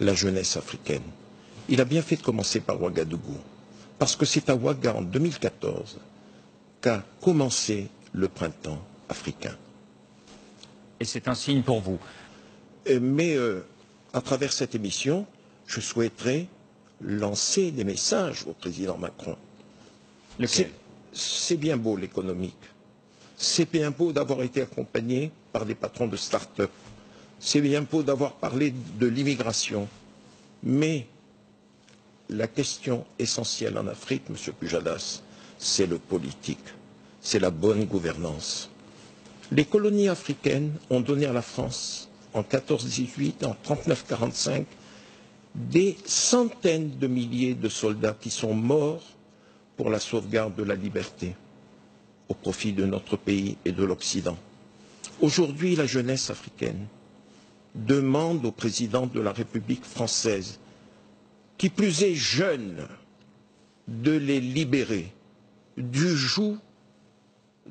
la jeunesse africaine. Il a bien fait de commencer par Ouagadougou, parce que c'est à Ouaga en 2014 qu'a commencé le printemps africain. Et c'est un signe pour vous. Euh, Mais euh, à travers cette émission, je souhaiterais lancer des messages au président Macron. C'est bien beau l'économique. C'est bien beau d'avoir été accompagné par des patrons de start-up. C'est bien beau d'avoir parlé de l'immigration. Mais la question essentielle en Afrique, Monsieur Pujadas, c'est le politique. C'est la bonne gouvernance. Les colonies africaines ont donné à la France, en 14-18, en 39-45, des centaines de milliers de soldats qui sont morts pour la sauvegarde de la liberté au profit de notre pays et de l'Occident. Aujourd'hui, la jeunesse africaine demande au président de la République française, qui plus est jeune, de les libérer du joug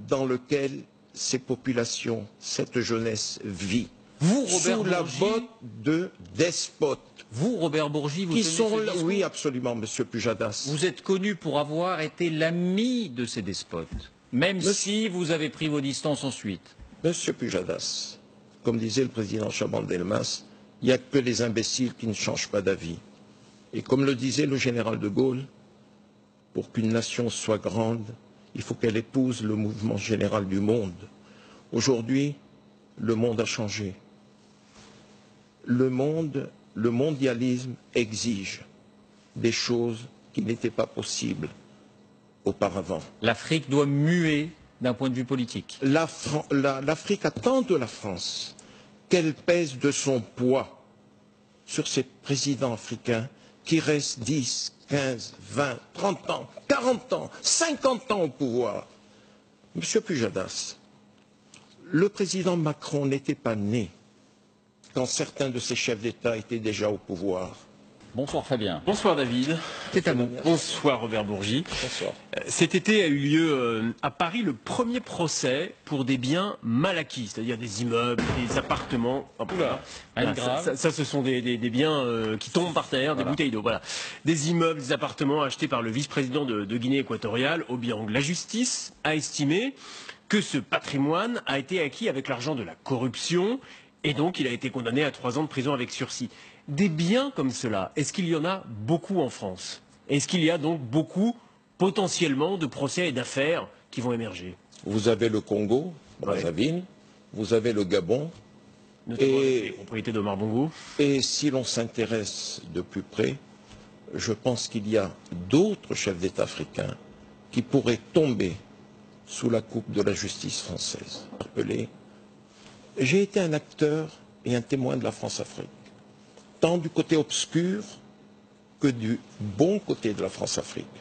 dans lequel ces populations, cette jeunesse vit, Vous, Robert sous la botte de despotes vous, Robert Bourgi, vous qui sont là. Oui, absolument, Monsieur Pujadas. Vous êtes connu pour avoir été l'ami de ces despotes, même Monsieur- si vous avez pris vos distances ensuite. Monsieur Pujadas, comme disait le président Chaban-Delmas, il n'y a que les imbéciles qui ne changent pas d'avis. Et comme le disait le général de Gaulle, pour qu'une nation soit grande, il faut qu'elle épouse le mouvement général du monde. Aujourd'hui, le monde a changé. Le monde, le mondialisme exige des choses qui n'étaient pas possibles auparavant. L'Afrique doit muer d'un point de vue politique. L'Afrique attend de la France qu'elle pèse de son poids sur ces présidents africains qui restent 10, 15, 20, 30 ans, 40 ans, 50 ans au pouvoir. Monsieur Pujadas, le président Macron n'était pas né quand certains de ses chefs d'État étaient déjà au pouvoir. Bonsoir Fabien. Bonsoir David. C'est à vous. Bonsoir Robert Bourgi. Bonsoir. Euh, Cet été a eu lieu euh, à Paris le premier procès pour des biens mal acquis, c'est-à-dire des immeubles, des appartements. Voilà, de ça, grave. ça- ça, ce sont des, des- des biens euh, qui tombent par terre, des bouteilles d'eau. Voilà. Des immeubles, des appartements achetés par le vice-président de, de Guinée équatoriale, Obiang. La justice a estimé que ce patrimoine a été acquis avec l'argent de la corruption et donc il a été condamné à trois ans de prison avec sursis. Des biens comme cela, est-ce qu'il y en a beaucoup en France? Est-ce qu'il y a donc beaucoup potentiellement de procès et d'affaires qui vont émerger? Vous avez le Congo, Brazzaville, vous avez le Gabon, Notamment Et- les propriétés Et si l'on s'intéresse de plus près, je pense qu'il y a d'autres chefs d'État africains qui pourraient tomber sous la coupe de la justice française. J'ai été un acteur et un témoin de la France-Afrique, tant du côté obscur que du bon côté de la France-Afrique.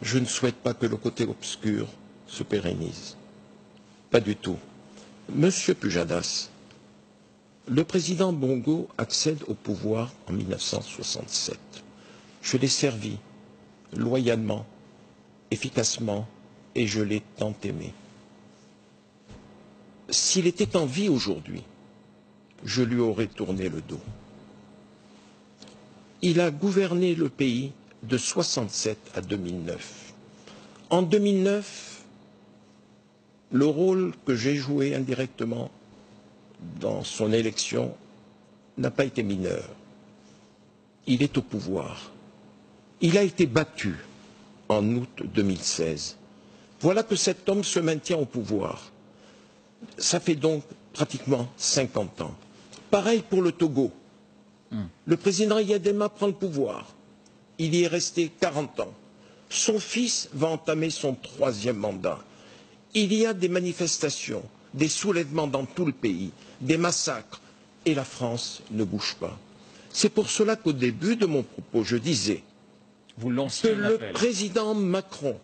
Je ne souhaite pas que le côté obscur se pérennise. Pas du tout. Monsieur Pujadas, le président Bongo accède au pouvoir en 1967. Je l'ai servi loyalement, efficacement, et je l'ai tant aimé. S'il était en vie aujourd'hui, je lui aurais tourné le dos. Il a gouverné le pays de 67 à 2009. En 2009, le rôle que j'ai joué indirectement dans son élection n'a pas été mineur. Il est au pouvoir. Il a été battu en août 2016. Voilà que cet homme se maintient au pouvoir. Ça fait donc pratiquement 50 ans. Pareil pour le Togo. Le président Yadema prend le pouvoir. Il y est resté 40 ans. Son fils va entamer son troisième mandat. Il y a des manifestations, des soulèvements dans tout le pays, des massacres, et la France ne bouge pas. C'est pour cela qu'au début de mon propos, je disais Vous que le appel. président Macron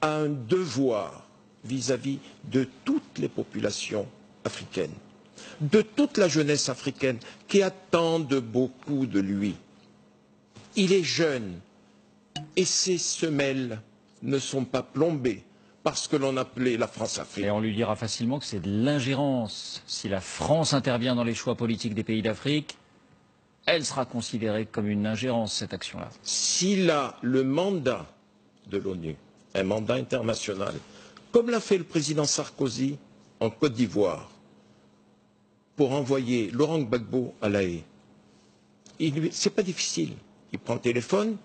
a un devoir vis-à-vis de toutes les populations africaines, de toute la jeunesse africaine qui attendent beaucoup de lui. Il est jeune et ses semelles ne sont pas plombées par ce que l'on appelait la France-Afrique. Et on lui dira facilement que c'est de l'ingérence. Si la France intervient dans les choix politiques des pays d'Afrique, elle sera considérée comme une ingérence, cette action-là. S'il a le mandat de l'ONU, un mandat international, comme l'a fait le président Sarkozy en Côte d'Ivoire, pour envoyer Laurent Gbagbo à La Haye, ce n'est pas difficile. Il prend le téléphone,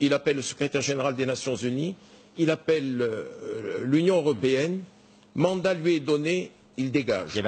il appelle le secrétaire général des Nations Unies, il appelle euh, l'Union européenne, mandat lui est donné, il dégage.